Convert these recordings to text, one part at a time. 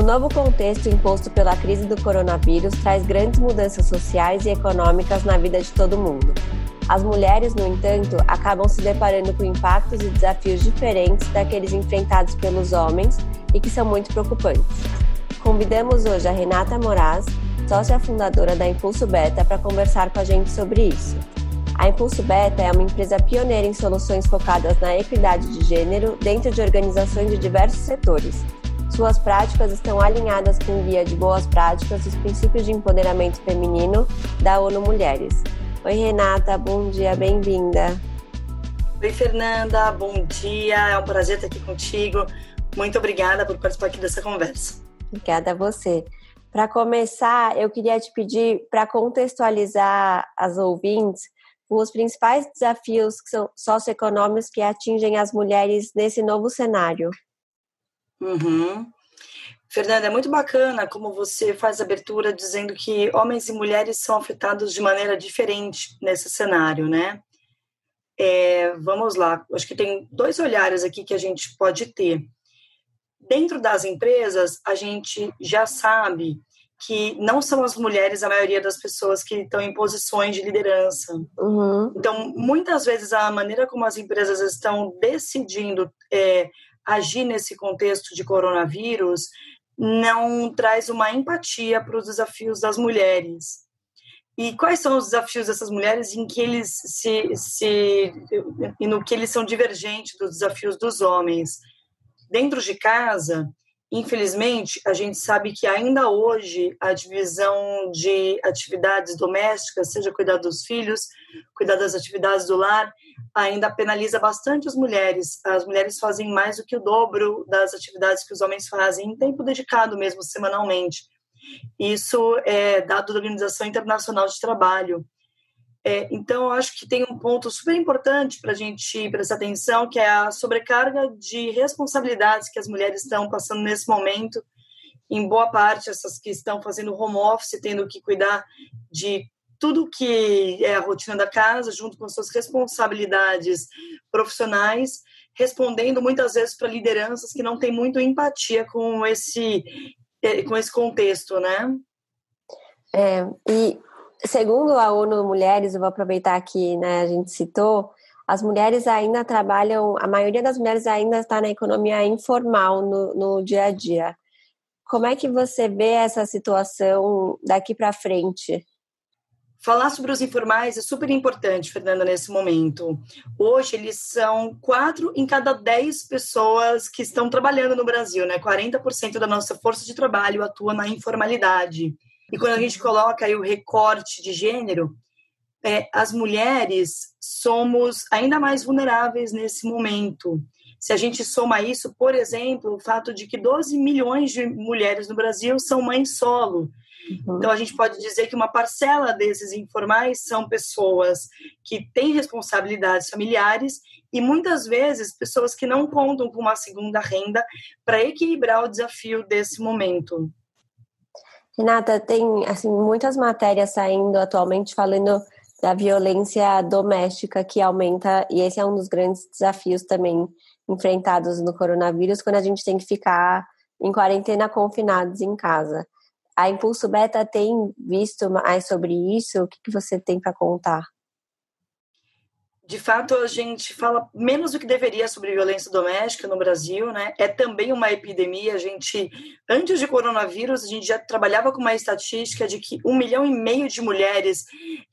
O novo contexto imposto pela crise do coronavírus traz grandes mudanças sociais e econômicas na vida de todo mundo. As mulheres, no entanto, acabam se deparando com impactos e desafios diferentes daqueles enfrentados pelos homens e que são muito preocupantes. Convidamos hoje a Renata Moraz, sócia fundadora da Impulso Beta, para conversar com a gente sobre isso. A Impulso Beta é uma empresa pioneira em soluções focadas na equidade de gênero dentro de organizações de diversos setores. Suas práticas estão alinhadas com o Guia de Boas Práticas dos Princípios de Empoderamento Feminino da ONU Mulheres. Oi, Renata, bom dia, bem-vinda. Oi, Fernanda, bom dia, é um prazer estar aqui contigo. Muito obrigada por participar aqui dessa conversa. Obrigada a você. Para começar, eu queria te pedir para contextualizar as ouvintes os principais desafios socioeconômicos que atingem as mulheres nesse novo cenário. Uhum. Fernanda, é muito bacana como você faz a abertura dizendo que homens e mulheres são afetados de maneira diferente nesse cenário, né? É, vamos lá, acho que tem dois olhares aqui que a gente pode ter. Dentro das empresas, a gente já sabe que não são as mulheres a maioria das pessoas que estão em posições de liderança. Uhum. Então, muitas vezes, a maneira como as empresas estão decidindo é, agir nesse contexto de coronavírus não traz uma empatia para os desafios das mulheres. E quais são os desafios dessas mulheres em que eles se, se no que eles são divergentes dos desafios dos homens? Dentro de casa, infelizmente, a gente sabe que ainda hoje a divisão de atividades domésticas, seja cuidar dos filhos, cuidar das atividades do lar, ainda penaliza bastante as mulheres. As mulheres fazem mais do que o dobro das atividades que os homens fazem em tempo dedicado mesmo, semanalmente. Isso é dado da Organização Internacional de Trabalho. É, então, acho que tem um ponto super importante para a gente prestar atenção, que é a sobrecarga de responsabilidades que as mulheres estão passando nesse momento. Em boa parte, essas que estão fazendo home office, tendo que cuidar de tudo que é a rotina da casa, junto com suas responsabilidades profissionais, respondendo muitas vezes para lideranças que não têm muito empatia com esse, é, com esse contexto, né? É, e segundo a ONU Mulheres, eu vou aproveitar que né, a gente citou, as mulheres ainda trabalham, a maioria das mulheres ainda está na economia informal no, no dia a dia. Como é que você vê essa situação daqui para frente? Falar sobre os informais é super importante, Fernanda, nesse momento. Hoje, eles são quatro em cada dez pessoas que estão trabalhando no Brasil, né? 40% da nossa força de trabalho atua na informalidade. E quando a gente coloca aí o recorte de gênero, é, as mulheres somos ainda mais vulneráveis nesse momento. Se a gente soma isso, por exemplo, o fato de que 12 milhões de mulheres no Brasil são mães solo. Uhum. Então, a gente pode dizer que uma parcela desses informais são pessoas que têm responsabilidades familiares e muitas vezes pessoas que não contam com uma segunda renda para equilibrar o desafio desse momento. Renata, tem assim muitas matérias saindo atualmente falando da violência doméstica que aumenta e esse é um dos grandes desafios também enfrentados no coronavírus quando a gente tem que ficar em quarentena confinados em casa. A Impulso Beta tem visto mais sobre isso? O que, que você tem para contar? De fato, a gente fala menos do que deveria sobre violência doméstica no Brasil, né? É também uma epidemia. A gente, antes de coronavírus, a gente já trabalhava com uma estatística de que um milhão e meio de mulheres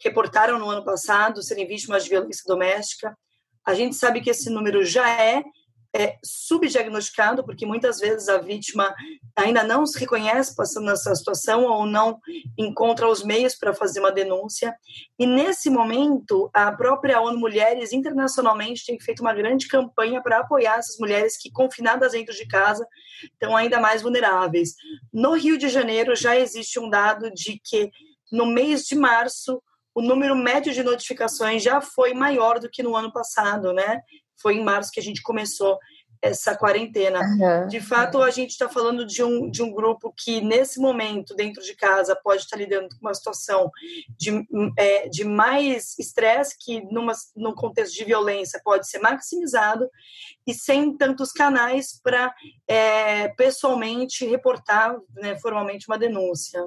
reportaram no ano passado serem vítimas de violência doméstica. A gente sabe que esse número já é é, subdiagnosticado, porque muitas vezes a vítima ainda não se reconhece passando nessa situação ou não encontra os meios para fazer uma denúncia. E nesse momento, a própria ONU Mulheres internacionalmente tem feito uma grande campanha para apoiar essas mulheres que, confinadas dentro de casa, estão ainda mais vulneráveis. No Rio de Janeiro já existe um dado de que no mês de março o número médio de notificações já foi maior do que no ano passado, né? Foi em março que a gente começou essa quarentena. Uhum. De fato, a gente está falando de um, de um grupo que, nesse momento, dentro de casa, pode estar lidando com uma situação de, é, de mais estresse, que numa, num contexto de violência pode ser maximizado, e sem tantos canais para é, pessoalmente reportar né, formalmente uma denúncia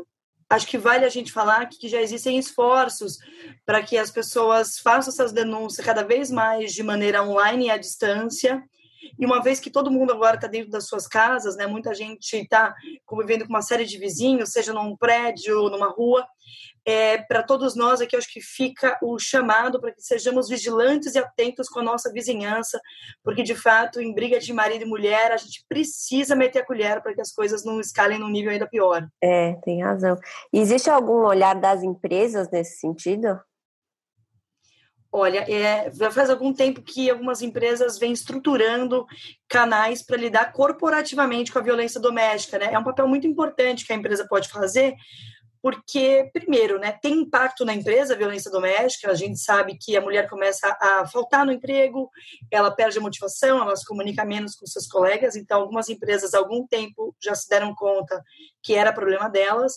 acho que vale a gente falar que já existem esforços para que as pessoas façam essas denúncias cada vez mais de maneira online e à distância. E uma vez que todo mundo agora está dentro das suas casas, né, muita gente está convivendo com uma série de vizinhos, seja num prédio, numa rua, é, para todos nós aqui, acho que fica o chamado para que sejamos vigilantes e atentos com a nossa vizinhança, porque de fato, em briga de marido e mulher, a gente precisa meter a colher para que as coisas não escalem num nível ainda pior. É, tem razão. existe algum olhar das empresas nesse sentido? Olha, é, faz algum tempo que algumas empresas vêm estruturando canais para lidar corporativamente com a violência doméstica, né? É um papel muito importante que a empresa pode fazer, porque, primeiro, né, tem impacto na empresa a violência doméstica, a gente sabe que a mulher começa a faltar no emprego, ela perde a motivação, ela se comunica menos com seus colegas, então algumas empresas há algum tempo já se deram conta que era problema delas,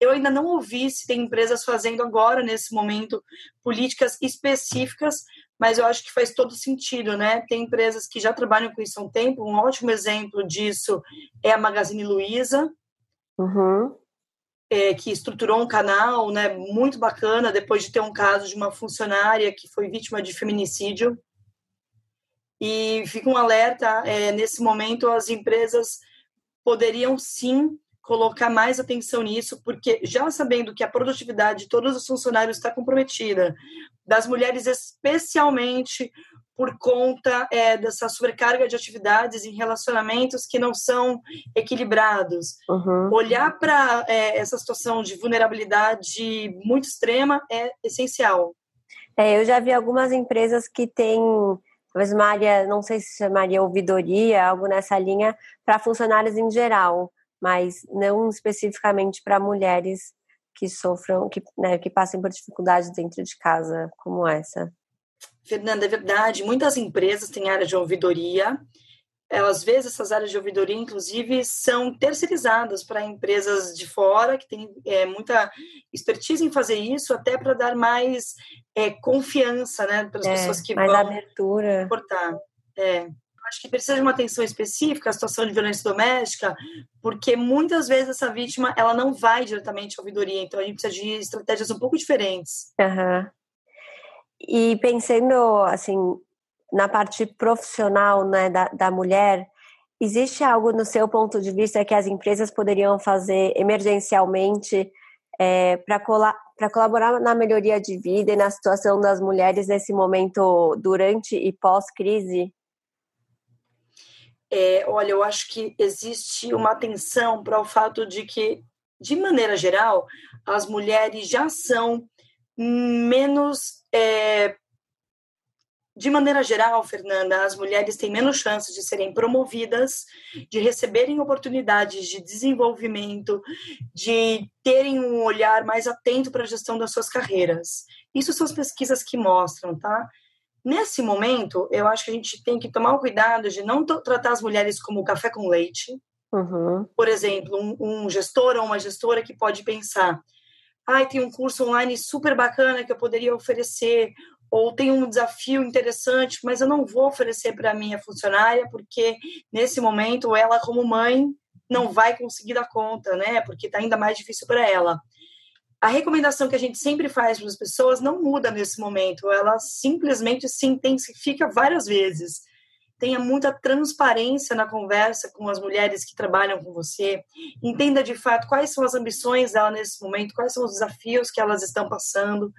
eu ainda não ouvi se tem empresas fazendo agora, nesse momento, políticas específicas, mas eu acho que faz todo sentido, né? Tem empresas que já trabalham com isso há um tempo, um ótimo exemplo disso é a Magazine Luiza, uhum. é, que estruturou um canal né, muito bacana depois de ter um caso de uma funcionária que foi vítima de feminicídio. E fica um alerta, é, nesse momento as empresas poderiam sim colocar mais atenção nisso, porque já sabendo que a produtividade de todos os funcionários está comprometida, das mulheres especialmente por conta é, dessa sobrecarga de atividades em relacionamentos que não são equilibrados. Uhum. Olhar para é, essa situação de vulnerabilidade muito extrema é essencial. É, eu já vi algumas empresas que têm talvez uma área, não sei se chamaria ouvidoria, algo nessa linha, para funcionários em geral mas não especificamente para mulheres que sofram, que, né, que passem por dificuldades dentro de casa como essa. Fernanda, é verdade. Muitas empresas têm área de ouvidoria. Às vezes, essas áreas de ouvidoria, inclusive, são terceirizadas para empresas de fora, que têm é, muita expertise em fazer isso, até para dar mais é, confiança né, para as é, pessoas que mais vão abertura. importar. É acho que precisa de uma atenção específica a situação de violência doméstica, porque muitas vezes essa vítima ela não vai diretamente à ouvidoria, então a gente precisa de estratégias um pouco diferentes. Uhum. E pensando assim na parte profissional né, da, da mulher, existe algo no seu ponto de vista que as empresas poderiam fazer emergencialmente é, para colaborar na melhoria de vida e na situação das mulheres nesse momento durante e pós-crise? É, olha, eu acho que existe uma atenção para o fato de que, de maneira geral, as mulheres já são menos. É, de maneira geral, Fernanda, as mulheres têm menos chances de serem promovidas, de receberem oportunidades de desenvolvimento, de terem um olhar mais atento para a gestão das suas carreiras. Isso são as pesquisas que mostram, tá? Nesse momento, eu acho que a gente tem que tomar o cuidado de não tratar as mulheres como café com leite. Uhum. Por exemplo, um, um gestor ou uma gestora que pode pensar: ai, tem um curso online super bacana que eu poderia oferecer, ou tem um desafio interessante, mas eu não vou oferecer para a minha funcionária, porque nesse momento ela, como mãe, não vai conseguir dar conta, né? Porque está ainda mais difícil para ela a recomendação que a gente sempre faz para as pessoas não muda nesse momento, ela simplesmente se intensifica várias vezes. Tenha muita transparência na conversa com as mulheres que trabalham com você. Entenda de fato quais são as ambições dela nesse momento, quais são os desafios que elas estão passando.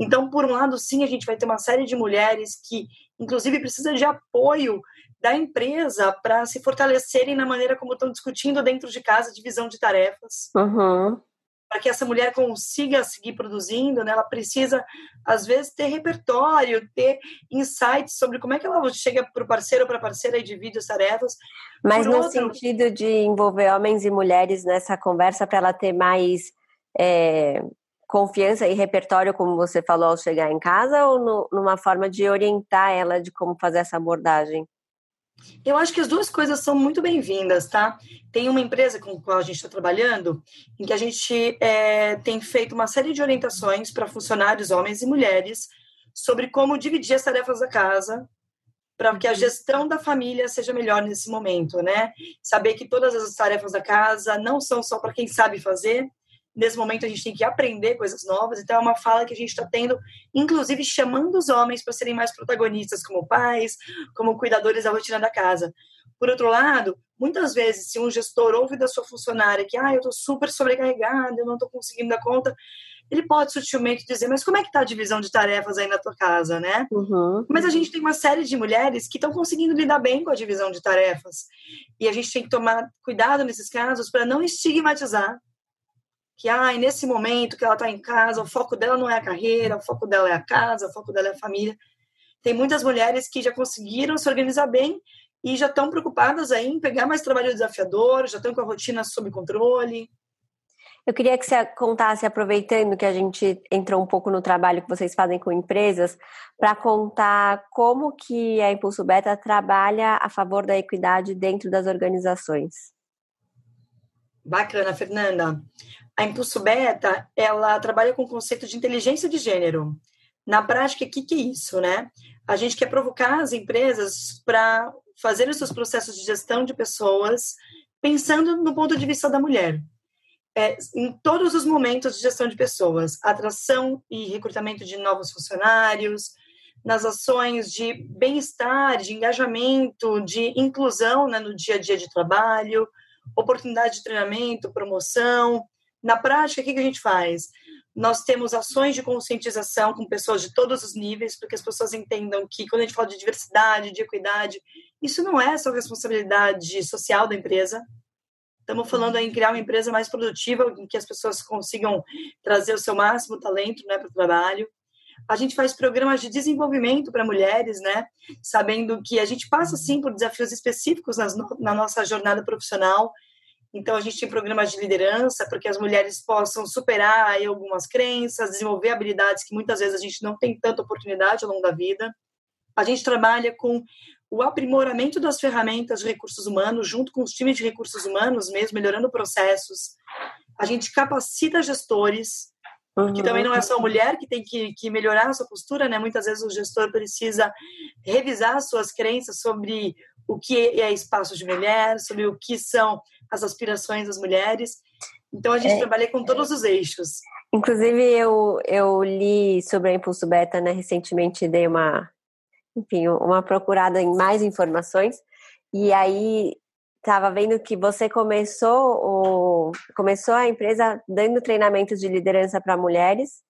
Então, por um lado, sim, a gente vai ter uma série de mulheres que, inclusive, precisa de apoio da empresa para se fortalecerem na maneira como estão discutindo dentro de casa divisão de tarefas. Uhum para que essa mulher consiga seguir produzindo, né, ela precisa, às vezes, ter repertório, ter insights sobre como é que ela chega para o parceiro ou para a parceira e divide as tarefas. Mas no sentido de envolver homens e mulheres nessa conversa para ela ter mais é, confiança e repertório, como você falou, ao chegar em casa, ou no, numa forma de orientar ela de como fazer essa abordagem? Eu acho que as duas coisas são muito bem-vindas, tá? Tem uma empresa com a qual a gente está trabalhando, em que a gente é, tem feito uma série de orientações para funcionários, homens e mulheres, sobre como dividir as tarefas da casa para que a uhum. gestão da família seja melhor nesse momento, né? Saber que todas as tarefas da casa não são só para quem sabe fazer. Nesse momento a gente tem que aprender coisas novas. Então é uma fala que a gente está tendo, inclusive chamando os homens para serem mais protagonistas como pais, como cuidadores da rotina da casa. Por outro lado, muitas vezes, se um gestor ouve da sua funcionária que, ah, eu estou super sobrecarregada, eu não estou conseguindo dar conta, ele pode sutilmente dizer, mas como é que está a divisão de tarefas aí na tua casa, né? Uhum. Mas a gente tem uma série de mulheres que estão conseguindo lidar bem com a divisão de tarefas. E a gente tem que tomar cuidado nesses casos para não estigmatizar que, ah, nesse momento que ela está em casa, o foco dela não é a carreira, o foco dela é a casa, o foco dela é a família. Tem muitas mulheres que já conseguiram se organizar bem e já estão preocupadas aí em pegar mais trabalho desafiador, já estão com a rotina sob controle. Eu queria que você contasse, aproveitando que a gente entrou um pouco no trabalho que vocês fazem com empresas, para contar como que a Impulso Beta trabalha a favor da equidade dentro das organizações. Bacana, Fernanda. A Impulso Beta, ela trabalha com o conceito de inteligência de gênero. Na prática, o que, que é isso, né? A gente quer provocar as empresas para fazer os seus processos de gestão de pessoas pensando no ponto de vista da mulher é, em todos os momentos de gestão de pessoas, atração e recrutamento de novos funcionários, nas ações de bem-estar, de engajamento, de inclusão né, no dia a dia de trabalho, oportunidade de treinamento, promoção. Na prática, o que, a gente faz? Nós temos ações de conscientização com pessoas de todos os níveis, para que as pessoas entendam que quando a gente fala de diversidade, de equidade, isso não é só responsabilidade social da empresa, Estamos falando em criar uma empresa mais produtiva, em que as pessoas consigam trazer o seu máximo talento né, para o trabalho. A gente faz programas de desenvolvimento para mulheres, né? Sabendo que a gente passa, sim, por desafios específicos nas, na nossa jornada profissional. Então, a gente tem programas de liderança para que as mulheres possam superar aí, algumas crenças, desenvolver habilidades que muitas vezes a gente não tem tanta oportunidade ao longo da vida. A gente trabalha com o aprimoramento das ferramentas de recursos humanos, junto com os times de recursos humanos mesmo, melhorando processos. A gente capacita gestores, uhum. que também não é só a mulher que tem que, que melhorar a sua postura, né? Muitas vezes o gestor precisa revisar suas crenças sobre o que é espaço de mulher, sobre o que são as aspirações das mulheres. Então a gente é, trabalha com todos os eixos. Inclusive eu, eu li sobre a Impulso Beta, né? Recentemente dei uma enfim, uma procurada em mais informações. E aí estava vendo que você começou o, começou a empresa dando treinamentos de liderança para mulheres,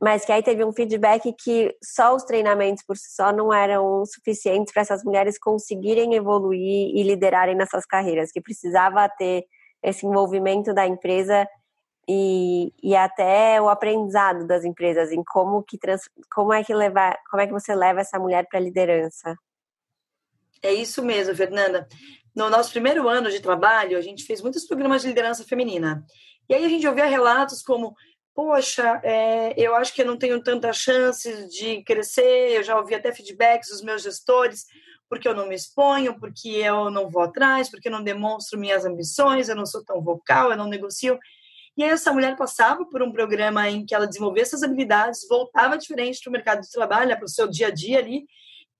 mas que aí teve um feedback que só os treinamentos por si só não eram suficientes para essas mulheres conseguirem evoluir e liderarem nessas carreiras, que precisava ter esse envolvimento da empresa e, e até o aprendizado das empresas em como que trans, como é que levar, como é que você leva essa mulher para a liderança. É isso mesmo, Fernanda. No nosso primeiro ano de trabalho, a gente fez muitos programas de liderança feminina. E aí a gente ouvia relatos como poxa, é, eu acho que eu não tenho tanta chance de crescer, eu já ouvi até feedbacks dos meus gestores, porque eu não me exponho, porque eu não vou atrás, porque eu não demonstro minhas ambições, eu não sou tão vocal, eu não negocio. E aí essa mulher passava por um programa em que ela desenvolvia essas habilidades, voltava diferente para o mercado de trabalho, né, para o seu dia a dia ali,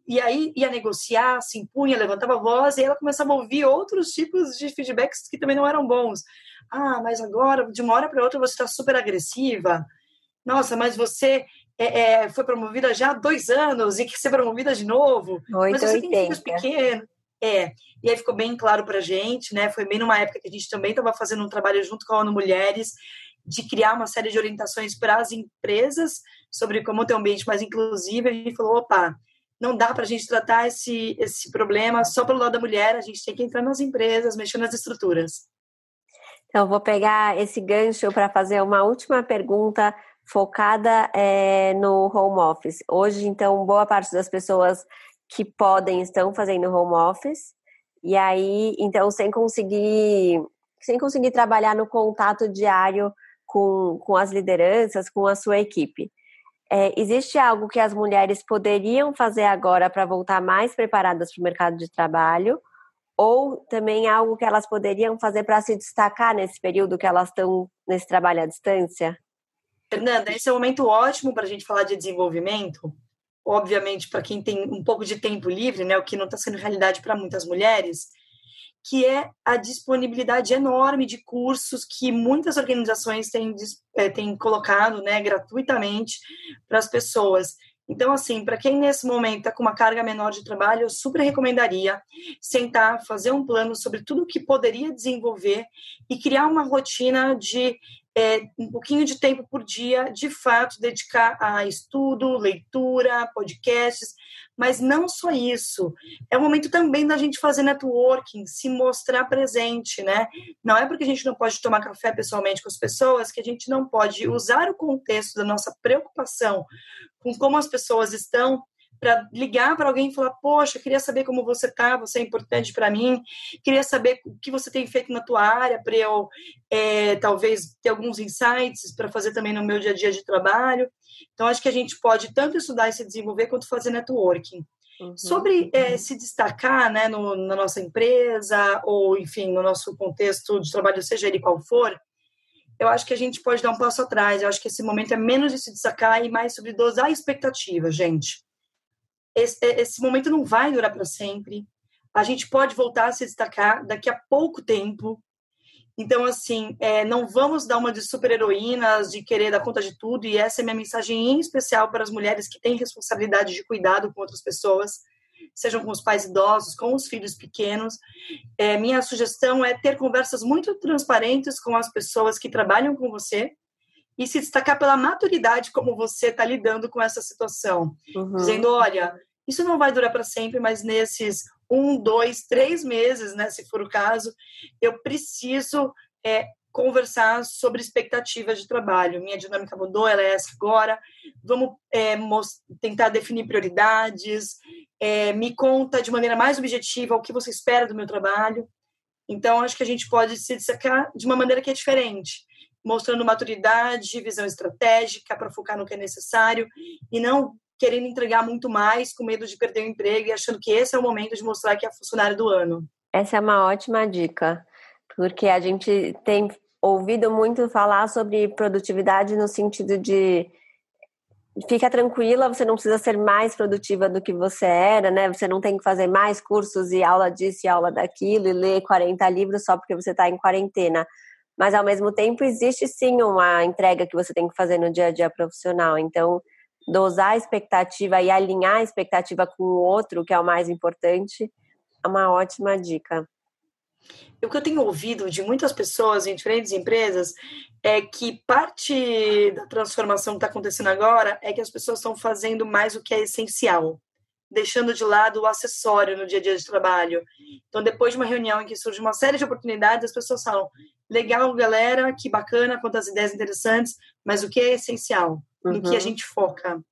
e aí ia negociar, se impunha, levantava a voz, e ela começava a ouvir outros tipos de feedbacks que também não eram bons. Ah, mas agora, de uma hora para outra, você está super agressiva. Nossa, mas você é, é, foi promovida já há dois anos e quer ser promovida de novo. mas você tem filhos pequenos. É, e aí ficou bem claro para a gente, né? Foi bem numa época que a gente também estava fazendo um trabalho junto com a ONU Mulheres de criar uma série de orientações para as empresas sobre como ter um ambiente mais inclusivo. A gente falou, opa, não dá para a gente tratar esse, esse problema só pelo lado da mulher, a gente tem que entrar nas empresas, mexer nas estruturas. Então, vou pegar esse gancho para fazer uma última pergunta focada é, no home office. Hoje, então, boa parte das pessoas que podem estão fazendo home office e aí então sem conseguir sem conseguir trabalhar no contato diário com, com as lideranças com a sua equipe É, existe algo que as mulheres poderiam fazer agora para voltar mais preparadas para o mercado de trabalho? Ou também algo que elas poderiam fazer para se destacar nesse período que elas estão nesse trabalho à distância? Fernanda, esse é um momento ótimo para a gente falar de desenvolvimento. Obviamente, para quem tem um pouco de tempo livre, né, o que não está sendo realidade para muitas mulheres, que é a disponibilidade enorme de cursos que muitas organizações têm, é, têm colocado né, gratuitamente para as pessoas. Então, assim, para quem nesse momento está com uma carga menor de trabalho, eu super recomendaria sentar, fazer um plano sobre tudo o que poderia desenvolver e criar uma rotina de é, um pouquinho de tempo por dia, de fato, dedicar a estudo, leitura, podcasts, mas não só isso. É o momento também da gente fazer networking, se mostrar presente, né? Não é porque a gente não pode tomar café pessoalmente com as pessoas que a gente não pode usar o contexto da nossa preocupação com como as pessoas estão para ligar para alguém e falar: Poxa, queria saber como você está, você é importante para mim, queria saber o que você tem feito na tua área para eu, é, talvez, ter alguns insights para fazer também no meu dia a dia de trabalho. Então, acho que a gente pode tanto estudar e se desenvolver quanto fazer networking. Uhum. Sobre é, se destacar né, no, na nossa empresa, ou enfim, no nosso contexto de trabalho, seja ele qual for, eu acho que a gente pode dar um passo atrás. Eu acho que esse momento é menos de se destacar e mais sobre dosar a expectativa, gente esse, esse momento não vai durar para sempre. A gente pode voltar a se destacar daqui a pouco tempo. Então, assim, é, não vamos dar uma de super-heroínas, de querer dar conta de tudo, e essa é minha mensagem em especial para as mulheres que têm responsabilidade de cuidado com outras pessoas, sejam com os pais idosos, com os filhos pequenos. É, minha sugestão é ter conversas muito transparentes com as pessoas que trabalham com você, e se destacar pela maturidade como você está lidando com essa situação. Uhum. Dizendo, olha, isso não vai durar para sempre, mas nesses um, dois, três meses, né, se for o caso, eu preciso é, conversar sobre expectativas de trabalho. Minha dinâmica mudou, ela é essa agora. Vamos é, tentar definir prioridades. É, me conta de maneira mais objetiva o que você espera do meu trabalho. Então, acho que a gente pode se destacar de uma maneira que é diferente mostrando maturidade, visão estratégica para focar no que é necessário e não querendo entregar muito mais com medo de perder o emprego e achando que esse é o momento de mostrar que é funcionário do ano. Essa é uma ótima dica, porque a gente tem ouvido muito falar sobre produtividade no sentido de fica tranquila, você não precisa ser mais produtiva do que você era, né? Você não tem que fazer mais cursos e aula disso e aula daquilo e ler 40 livros só porque você está em quarentena mas ao mesmo tempo existe sim uma entrega que você tem que fazer no dia a dia profissional. Então, dosar a expectativa e alinhar a expectativa com o outro, que é o mais importante, é uma ótima dica. O que eu tenho ouvido de muitas pessoas em diferentes empresas é que parte da transformação que está acontecendo agora é que as pessoas estão fazendo mais o que é essencial deixando de lado o acessório no dia a dia de trabalho. Então, depois de uma reunião em que surge uma série de oportunidades, as pessoas falam: legal, galera, que bacana, quantas ideias interessantes, mas o que é essencial? Uhum. No que a uhum. gente foca?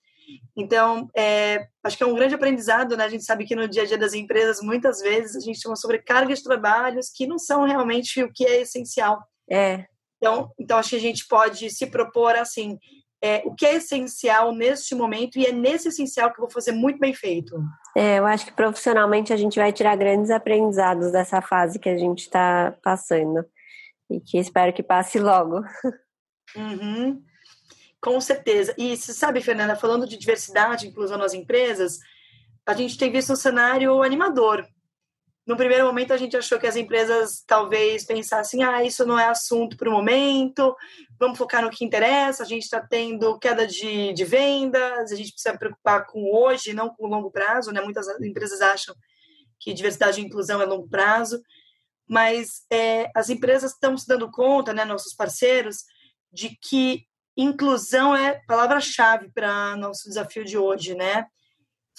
Então, é, acho que é um grande aprendizado, né? A gente sabe que no dia a dia das empresas, muitas vezes, a gente tem uma sobrecarga de trabalhos que não são realmente o que é essencial. É. Então, então acho que a gente pode se propor assim, é, o que é essencial neste momento e é nesse essencial que eu vou fazer muito bem feito. É, eu acho que profissionalmente a gente vai tirar grandes aprendizados dessa fase que a gente está passando e que espero que passe logo. Uhum. Com certeza. E você sabe, Fernanda, falando de diversidade e inclusão nas empresas, a gente tem visto um cenário animador no primeiro momento, a gente achou que as empresas talvez pensassem: ah, isso não é assunto para o momento, vamos focar no que interessa. A gente está tendo queda de, de vendas, a gente precisa preocupar com hoje, não com o longo prazo. Né? Muitas empresas acham que diversidade e inclusão é longo prazo, mas é, as empresas estão se dando conta, né, nossos parceiros, de que inclusão é palavra-chave para nosso desafio de hoje, né?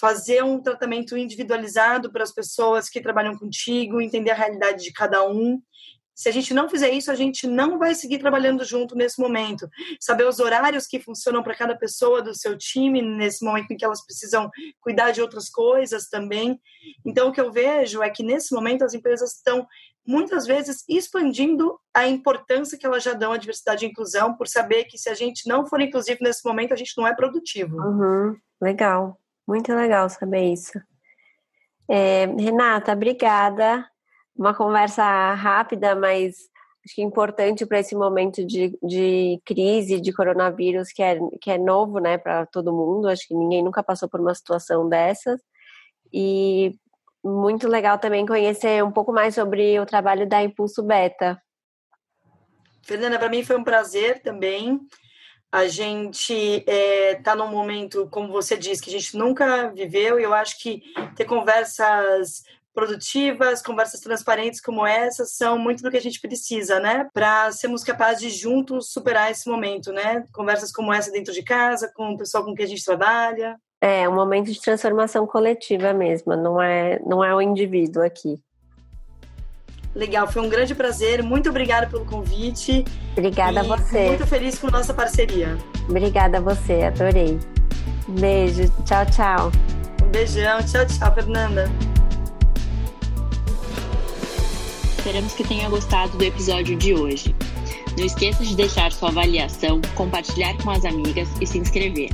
Fazer um tratamento individualizado para as pessoas que trabalham contigo, entender a realidade de cada um. Se a gente não fizer isso, a gente não vai seguir trabalhando junto nesse momento. Saber os horários que funcionam para cada pessoa do seu time, nesse momento em que elas precisam cuidar de outras coisas também. Então, o que eu vejo é que nesse momento as empresas estão muitas vezes expandindo a importância que elas já dão à diversidade e inclusão, por saber que se a gente não for inclusivo nesse momento, a gente não é produtivo. Uhum, legal, muito legal saber isso. É, Renata, obrigada. Uma conversa rápida, mas acho que importante para esse momento de, de crise de coronavírus que é, que é novo né, para todo mundo. Acho que ninguém nunca passou por uma situação dessas. E muito legal também conhecer um pouco mais sobre o trabalho da Impulso Beta. Fernanda, para mim foi um prazer também. A gente está é, tá num momento, como você disse, que a gente nunca viveu, e eu acho que ter conversas produtivas, conversas transparentes como essa são muito do que a gente precisa, né? Para sermos capazes de juntos superar esse momento, né? Conversas como essa dentro de casa, com o pessoal com quem a gente trabalha. É, um momento de transformação coletiva mesmo, não é, não é o indivíduo aqui. Legal, foi um grande prazer. Muito obrigada pelo convite. Obrigada a você. Muito feliz com nossa parceria. Obrigada a você, adorei. Beijo, tchau, tchau. Um beijão, tchau, tchau, Fernanda. Esperamos que tenha gostado do episódio de hoje. Não esqueça de deixar sua avaliação, compartilhar com as amigas e se inscrever.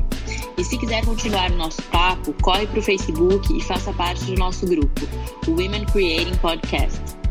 E se quiser continuar o nosso papo, corre para o Facebook e faça parte do nosso grupo, o Women Creating Podcast.